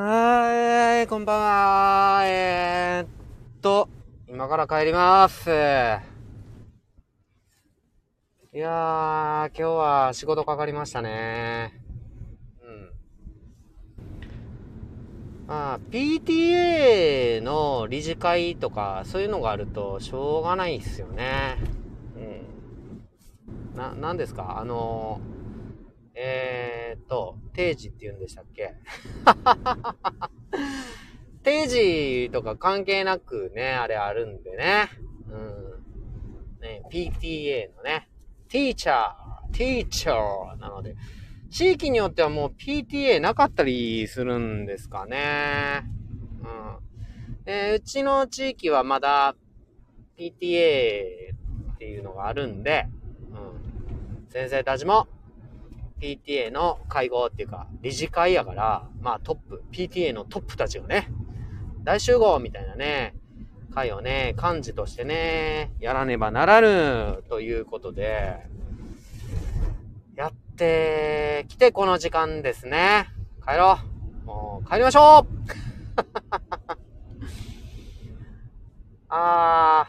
はーい、こんばんは。えー、っと、今から帰ります。いやー、今日は仕事かかりましたね。うん。まあ、PTA の理事会とか、そういうのがあると、しょうがないっすよね。うん。な、なんですか？あのえー、っと、定時って言うんでしたっけ？定時とか関係なくね、あれあるんでね。うん。ね、PTA のね、ティーチャー、ティーチャーなので、地域によってはもう PTA なかったりするんですかね。うん。で、うちの地域はまだ PTA っていうのがあるんで、うん。先生たちも PTA の会合っていうか、理事会やから、まあトップ、PTA のトップたちがね、大集合みたいなね、会をね、幹事としてね、やらねばならぬということで、やってきてこの時間ですね。帰ろう。もう帰りましょう あ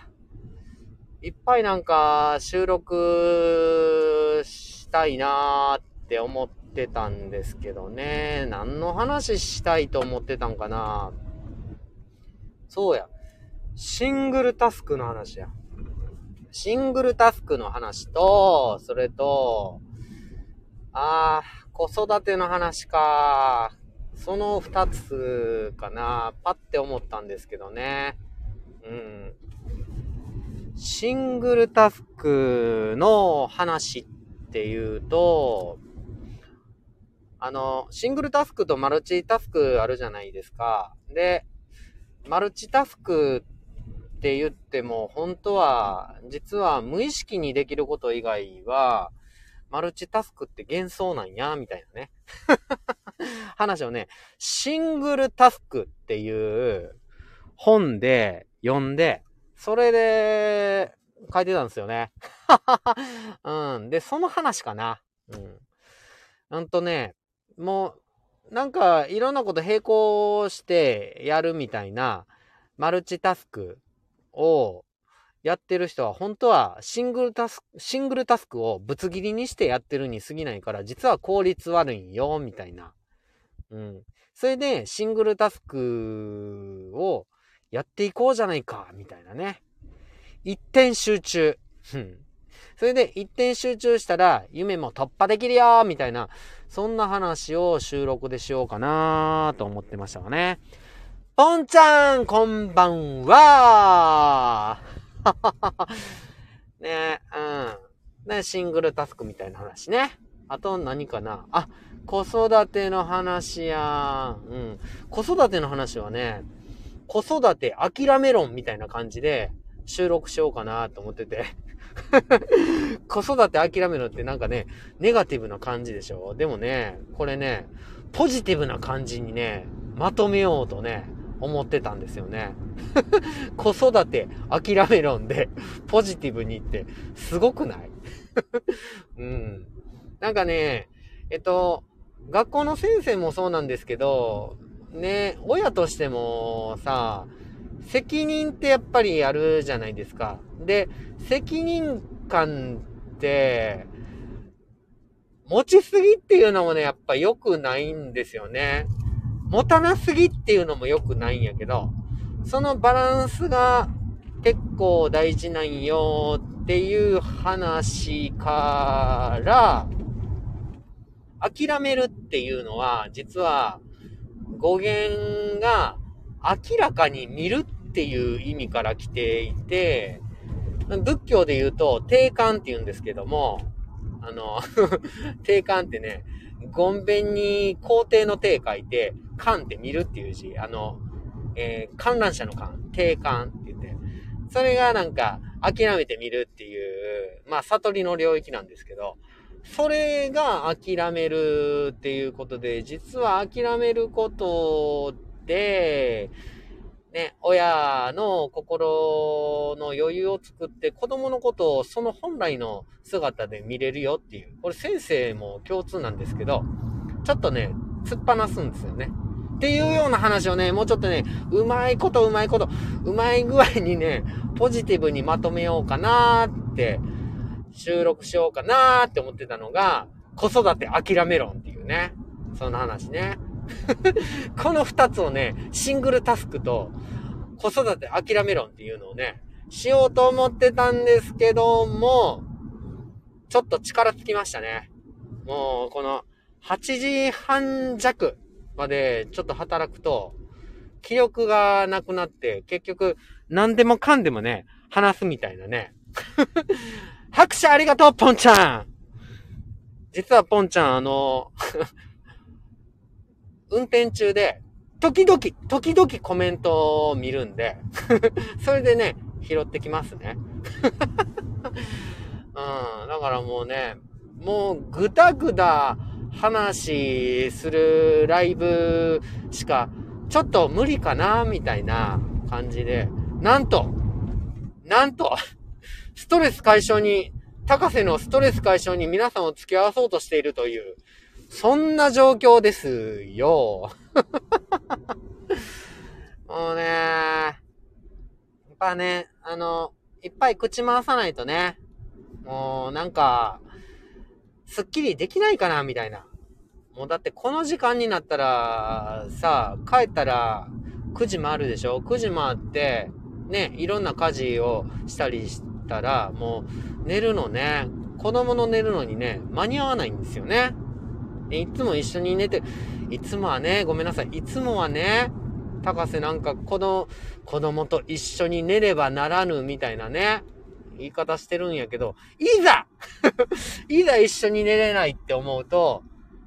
ー、いっぱいなんか収録したいなーっって思ってたんですけどね。何の話したいと思ってたんかなそうや。シングルタスクの話や。シングルタスクの話と、それと、あー、子育ての話か。その二つかな。パッて思ったんですけどね。うん。シングルタスクの話っていうと、あの、シングルタスクとマルチタスクあるじゃないですか。で、マルチタスクって言っても、本当は、実は無意識にできること以外は、マルチタスクって幻想なんや、みたいなね。話をね、シングルタスクっていう本で読んで、それで書いてたんですよね。うん。で、その話かな。うん。うんとね、もう、なんか、いろんなこと並行してやるみたいな、マルチタスクをやってる人は、本当はシングルタスク、シングルタスクをぶつ切りにしてやってるに過ぎないから、実は効率悪いんよ、みたいな。うん。それで、シングルタスクをやっていこうじゃないか、みたいなね。一点集中。それで一点集中したら夢も突破できるよみたいな、そんな話を収録でしようかなと思ってましたがね。ポンちゃん、こんばんは ねうん。ね、シングルタスクみたいな話ね。あと何かなあ、子育ての話やうん。子育ての話はね、子育て諦め論みたいな感じで収録しようかなと思ってて。子育て諦めろってなんかね、ネガティブな感じでしょ？でもね、これね、ポジティブな感じにね、まとめようとね、思ってたんですよね。子育て諦め論で、ポジティブにって、すごくない？うん。なんかね、えっと、学校の先生もそうなんですけど、ね、親としてもさ、責任ってやっぱりあるじゃないですか。で、責任感って、持ちすぎっていうのもね、やっぱ良くないんですよね。持たなすぎっていうのも良くないんやけど、そのバランスが結構大事なんよっていう話から、諦めるっていうのは、実は語源が明らかに見るっていう意味から来ていて、仏教で言うと、定観って言うんですけども、あの、定観ってね、ごんべんに皇帝の帝書いて、観って見るっていう字、あの、えー観覧車の観、定観って言って、それがなんか、諦めてみるっていう、まあ、悟りの領域なんですけど、それが諦めるっていうことで、実は諦めること、ね、親の心の余裕を作って子供のことをその本来の姿で見れるよっていう。これ先生も共通なんですけど、ちょっとね、突っ放すんですよね。っていうような話をね、もうちょっとね、うまいことうまいこと、うまい具合にね、ポジティブにまとめようかなーって、収録しようかなーって思ってたのが、子育て諦めろっていうね。その話ね。この二つをね、シングルタスクと子育て諦めろっていうのをね、しようと思ってたんですけども、ちょっと力尽きましたね。もう、この8時半弱までちょっと働くと、気力がなくなって、結局、何でもかんでもね、話すみたいなね。拍手ありがとう、ポンちゃん実はポンちゃん、あの、運転中で、時々、時々コメントを見るんで それでね、拾ってきますね。うん、だからもうね、もうぐだぐだ話するライブしかちょっと無理かな、みたいな感じで、なんと、なんと、ストレス解消に、高瀬のストレス解消に皆さんを付き合わそうとしているという、そんな状況ですよ。もうね、やっぱね、あの、いっぱい口回さないとね、もうなんか、すっきりできないかな、みたいな。もうだってこの時間になったら、さ、帰ったら9時回るでしょ ?9 時回って、ね、いろんな家事をしたりしたら、もう寝るのね、子供の寝るのにね、間に合わないんですよね。いつも一緒に寝て、いつもはね、ごめんなさい、いつもはね、高瀬なんか子供、子供と一緒に寝ればならぬみたいなね、言い方してるんやけど、いざ いざ一緒に寝れないって思うと、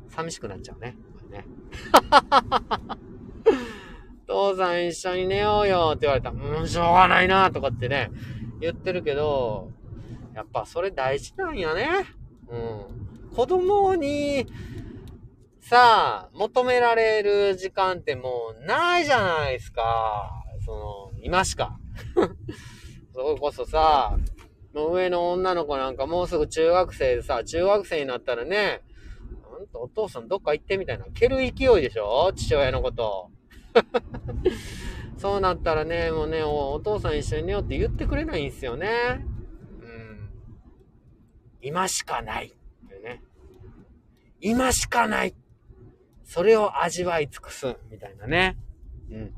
寂しくなっちゃうね。ね 父さん一緒に寝ようよって言われた、うん、しょうがないなとかってね、言ってるけど、やっぱそれ大事なんやね。うん。子供に、さ、求められる時間ってもうないじゃないですか。その、今しか。それこそさ、もう上の女の子なんかもうすぐ中学生でさ、中学生になったらね、ほんとお父さんどっか行ってみたいな。蹴る勢いでしょ？父親のこと。そうなったらね、もうねお、お父さん一緒に寝ようって言ってくれないんですよね。うん。今しかない。ってね。今しかない。それを味わい尽くす。みたいなね。うん。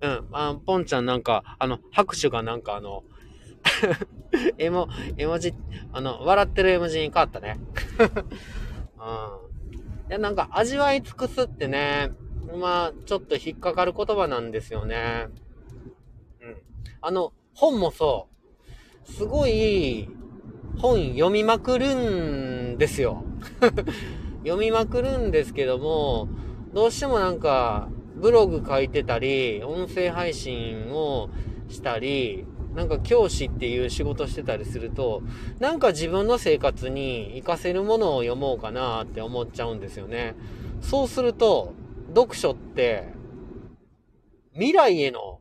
うん。あポンちゃんなんか、あの、拍手がなんかあの、絵文、絵文字、あの、笑ってる絵文字に変わったね。うん。いや、なんか、味わい尽くすってね、まあ、ちょっと引っかかる言葉なんですよね。うん。あの、本もそう。すごい、本読みまくるんですよ。読みまくるんですけども、どうしてもなんか、ブログ書いてたり、音声配信をしたり、なんか教師っていう仕事してたりすると、なんか自分の生活に活かせるものを読もうかなって思っちゃうんですよね。そうすると、読書って、未来への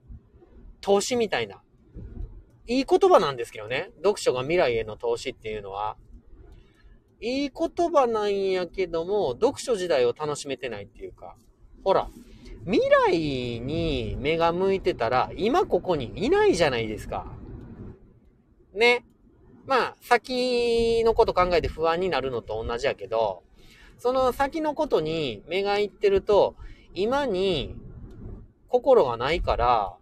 投資みたいな、いい言葉なんですけどね。読書が未来への投資っていうのは。いい言葉なんやけども、読書時代を楽しめてないっていうか。ほら、未来に目が向いてたら、今ここにいないじゃないですか。ね。まあ、先のこと考えて不安になるのと同じやけど、その先のことに目がいってると、今に心がないから、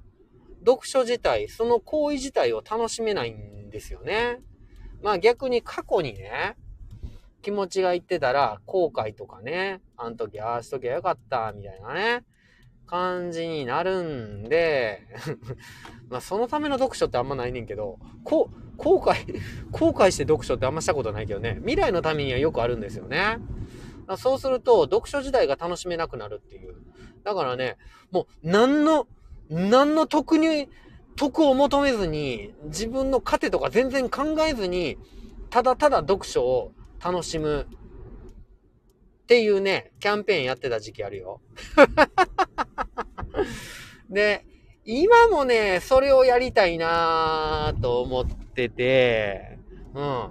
読書自体、その行為自体を楽しめないんですよね。まあ逆に過去にね、気持ちがいってたら、後悔とかね、あの時ああしときゃよかった、みたいなね。感じになるんで まあそのための読書ってあんまないねんけど、こう、後悔、後悔して読書ってあんましたことないけどね、未来のためにはよくあるんですよね。そうすると、読書時代が楽しめなくなるっていう。だからね、もう、何の、何の得に、得を求めずに、自分の糧とか全然考えずに、ただただ読書を楽しむっていうね、キャンペーンやってた時期あるよ。で、今もね、それをやりたいなと思ってて、うん。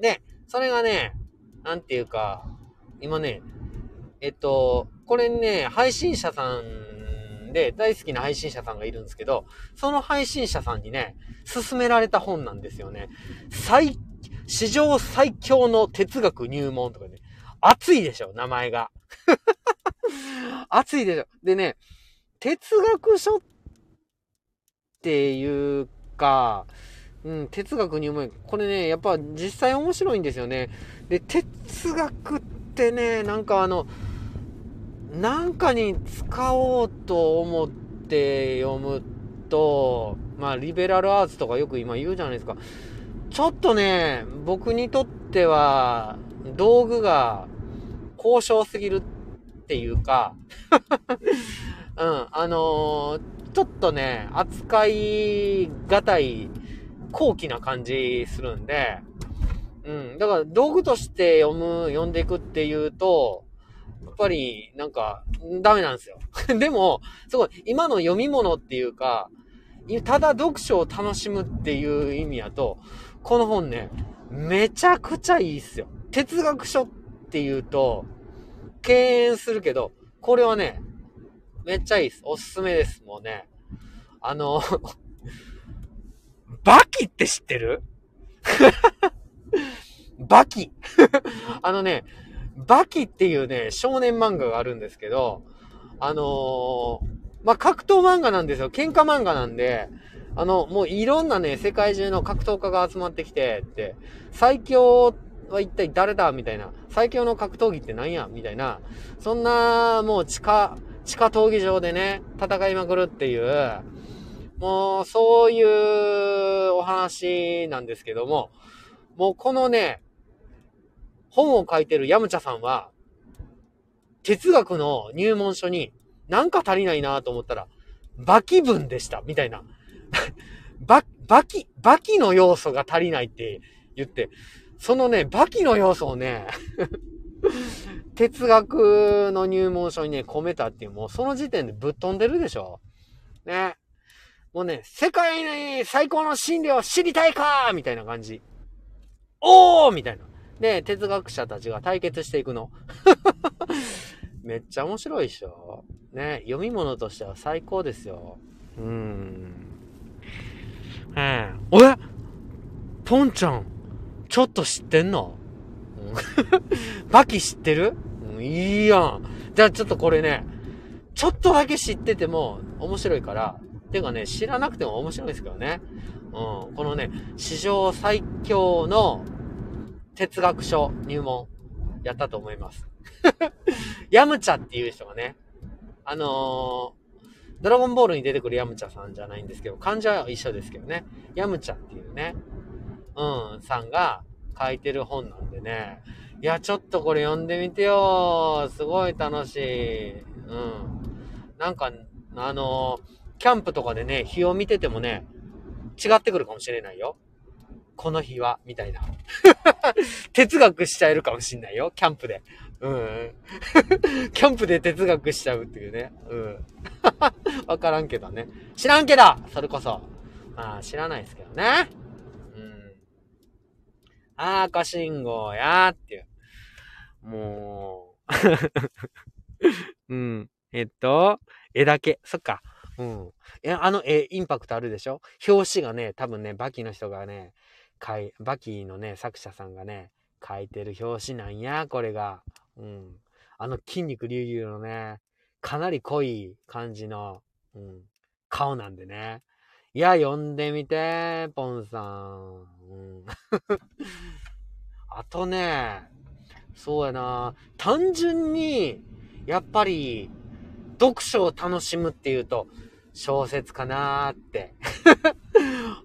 で、それがね、なんていうか、今ね、えっと、これね、配信者さんで大好きな配信者さんがいるんですけど、その配信者さんにね、勧められた本なんですよね。最、史上最強の哲学入門とかね。熱いでしょ、名前が。熱いでしょ。でね、哲学書っていうか、うん、哲学入門。これね、やっぱ実際面白いんですよね。で、哲学ってね、なんかあの、なんかに使おうと思って読むと、まあ、リベラルアーツとかよく今言うじゃないですか。ちょっとね、僕にとっては、道具が高尚すぎるっていうか うん、あのー、ちょっとね、扱いがたい高貴な感じするんで、うん、だから道具として読む、読んでいくっていうと、やっぱり、なんか、ダメなんですよ。でも、すごい、今の読み物っていうか、ただ読書を楽しむっていう意味やと、この本ね、めちゃくちゃいいっすよ。哲学書っていうと、敬遠するけど、これはね、めっちゃいいです。おすすめです。もうね。あの バキって知ってる？バキ あのね、バキっていうね、少年漫画があるんですけど、あのー、まあ、格闘漫画なんですよ。喧嘩漫画なんで、あの、もういろんなね、世界中の格闘家が集まってきて、って、最強は一体誰だみたいな。最強の格闘技って何やみたいな。そんな、もう地下、地下闘技場でね、戦いまくるっていう、もう、そういうお話なんですけども、もうこのね、本を書いてるヤムチャさんは、哲学の入門書になんか足りないなと思ったら、バキ文でした、みたいな。バ、バキ、バキの要素が足りないって言って、そのね、バキの要素をね 哲学の入門書にね、込めたっていう、もうその時点でぶっ飛んでるでしょ。ね。もうね、世界に最高の真理を知りたいかみたいな感じ。おーみたいな。で、哲学者たちが対決していくの。めっちゃ面白いでしょ。ね、読み物としては最高ですよ。うーん。ええ。おえ？ポンちゃん、ちょっと知ってんの、うん、バキ知ってる、うん、いいやん。じゃあちょっとこれね、ちょっとだけ知ってても面白いから、てかね、知らなくても面白いですけどね。うん。このね、史上最強の哲学書入門やったと思います。ヤムチャっていう人がね、あのー、ドラゴンボールに出てくるヤムチャさんじゃないんですけど、漢字は一緒ですけどね、ヤムチャっていうね、うん、さんが書いてる本なんでね、いや、ちょっとこれ読んでみてよすごい楽しい。うん。なんか、あのキャンプとかでね、日を見ててもね、違ってくるかもしれないよ。この日は、みたいな。哲学しちゃえるかもしんないよ、キャンプで。うん。キャンプで哲学しちゃうっていうね。うん。わからんけどね。知らんけどそれこそ。まあ、知らないですけどね。うん。あ赤信号やーっていう。もう。うん。えっと、絵だけ。そっか。うん。いや、あの絵、インパクトあるでしょ？表紙がね、多分ね、バキの人がね、かい、バキのね、作者さんがね、書いてる表紙なんや、これが。うん。あの筋肉隆々のね、かなり濃い感じの、うん、顔なんでね。いや、読んでみて、ポンさん。うん、あとね、そうやな、単純に、やっぱり、読書を楽しむっていうと、小説かなーって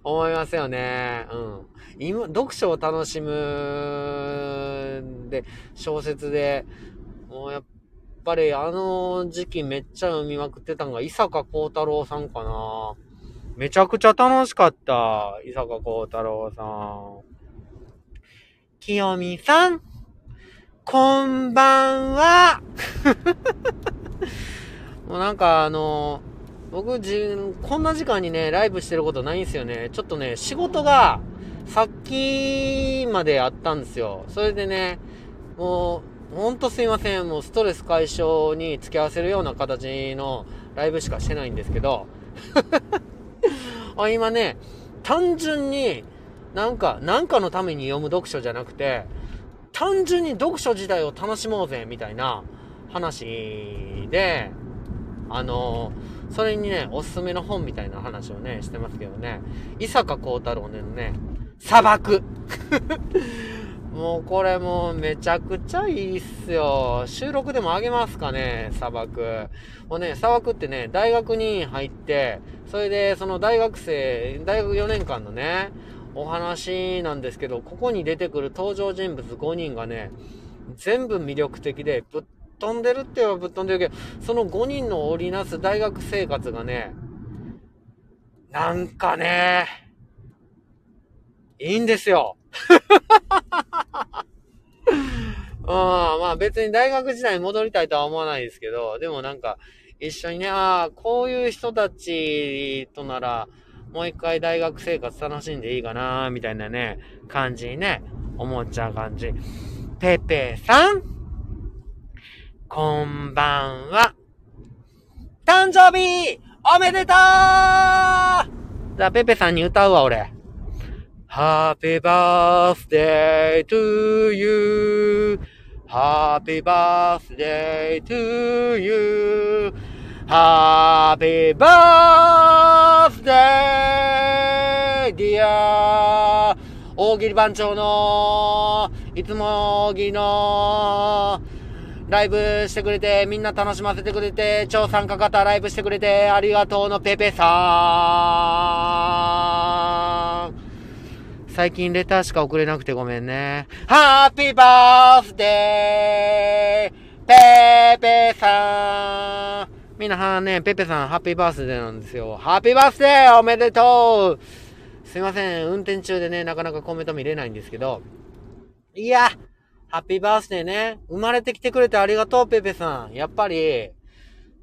思いますよね。うん。今、読書を楽しむで、小説で、もうやっぱりあの時期めっちゃ読みまくってたのが伊坂幸太郎さんかな。めちゃくちゃ楽しかった。伊坂幸太郎さん。清美さん、こんばんは。もうなんかあの僕じ、こんな時間にね、ライブしてることないんですよね。ちょっとね、仕事が、さっきまであったんですよ。それでね、もうほんとすいません。もうストレス解消に付き合わせるような形のライブしかしてないんですけど、あ今ね、単純になんか、なんかのために読む読書じゃなくて、単純に読書自体を楽しもうぜ、みたいな話で、あのそれにね、おすすめの本みたいな話をね、してますけどね、伊坂幸太郎ねのね、砂漠。もうこれもうめちゃくちゃいいっすよ。収録でもあげますかね、砂漠。もうね、砂漠ってね、大学に入って、それでその大学生、大学4年間のね、お話なんですけど、ここに出てくる登場人物5人がね、全部魅力的で、ぶっ飛んでるって言えばぶっ飛んでるけど、その5人の織りなす大学生活がね、なんかね、いいんですよ。うん、まあ別に大学時代に戻りたいとは思わないですけど、でもなんか、一緒にね、ああ、こういう人たちとなら、もう一回大学生活楽しんでいいかな、みたいなね、感じにね、思っちゃう感じ。ペペさんこんばんは。誕生日おめでとうじゃあ、ペペさんに歌うわ、俺。Happy birthday to you. Happy birthday to you. Happy birthday, dear. 大喜利番長の、いつも大喜利の、ライブしてくれて、みんな楽しませてくれて、超参加型ライブしてくれて、ありがとうのペペさん。最近レターしか送れなくてごめんね。ハッピーバースデーペペさんみんなはね、ペペさんハッピーバースデーなんですよ。ハッピーバースデーおめでとうすいません、運転中でね、なかなかコメント見れないんですけど。いや、ハッピーバースデーね。生まれてきてくれてありがとう、ペペさん。やっぱり、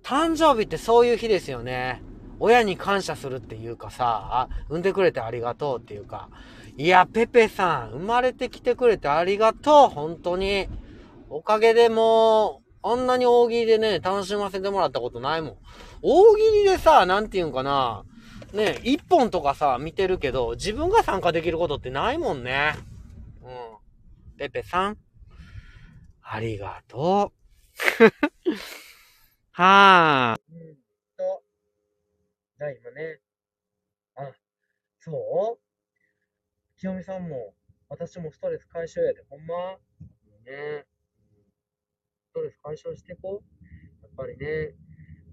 誕生日ってそういう日ですよね。親に感謝するっていうかさ、産んでくれてありがとうっていうか。いや、ペペさん、生まれてきてくれてありがとう、本当に。おかげでもう、あんなに大喜利でね、楽しませてもらったことないもん。大喜利でさ、なんていうんかな、ね、一本とかさ、見てるけど、自分が参加できることってないもんね。うん。ペペさん、ありがとう。はぁ。うんと、じゃあ今ね、あ、そう？清美さんも、私もストレス解消やで、ほんま？ね。ストレス解消していこう。やっぱりね、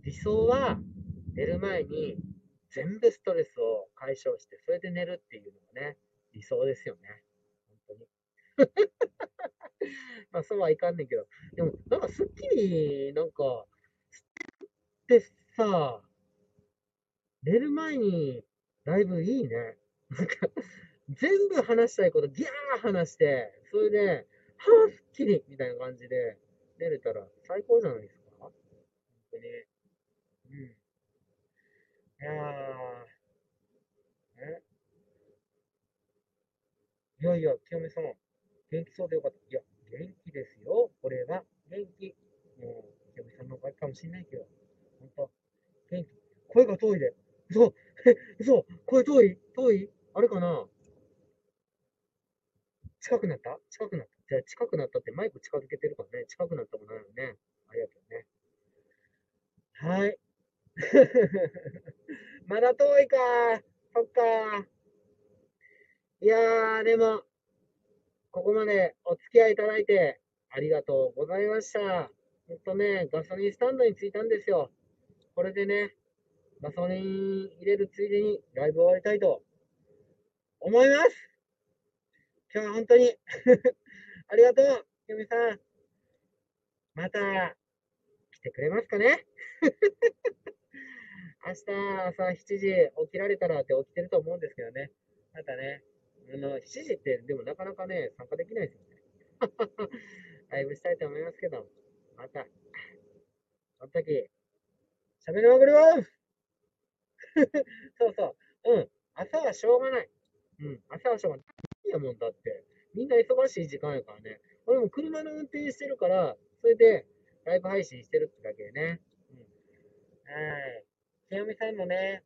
理想は寝る前に全部ストレスを解消して、それで寝るっていうのがね、理想ですよね。本当に。まあそうはいかんねんけど。でも、なんかすっきり、なんか、ってさ、寝る前にライブいいね。なんか、全部話したいことギャー話して、それで、はぁ、すっきりみたいな感じで寝れたら最高じゃないですか本当に。うん。いやー、え？いやいや、清美さん、元気そうでよかった。いや、元気ですよ。これは元気。もう、清美さんのおかげかもしれないけど、本当元気。声が遠いで。嘘え、嘘声遠い遠いあれかな近くなった？近くなった。じゃあ近くなったってマイク近づけてるからね。近くなったもないよね。ありがとうね。はい。まだ遠いか。そっか。いやー、でも、ここまでお付き合いいただいてありがとうございました。ほんとね、ガソリンスタンドに着いたんですよ。これでね、ガソリン入れるついでにライブ終わりたいと思います今日は本当に ありがとう、ゆみさん。また来てくれますかね 明日朝7時起きられたらって起きてると思うんですけどね。またね、7時ってでもなかなかね、参加できないですよね。ライブしたいと思いますけど、また、その時、喋りまくります そうそう。うん。朝はしょうがない。うん。朝はしょうがない。いやもんだって。みんな忙しい時間やからね。俺も車の運転してるから、それでライブ配信してるってだけでね。うん。はい。清美さんのね、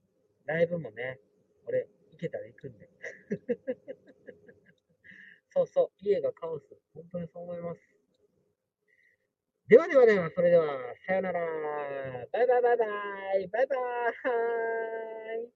ライブもね、俺、行けたら行くんで。そうそう、家がカオス。本当にそう思います。ではではでは、それでは、さよなら。バイバイバイバイ。バイバイ。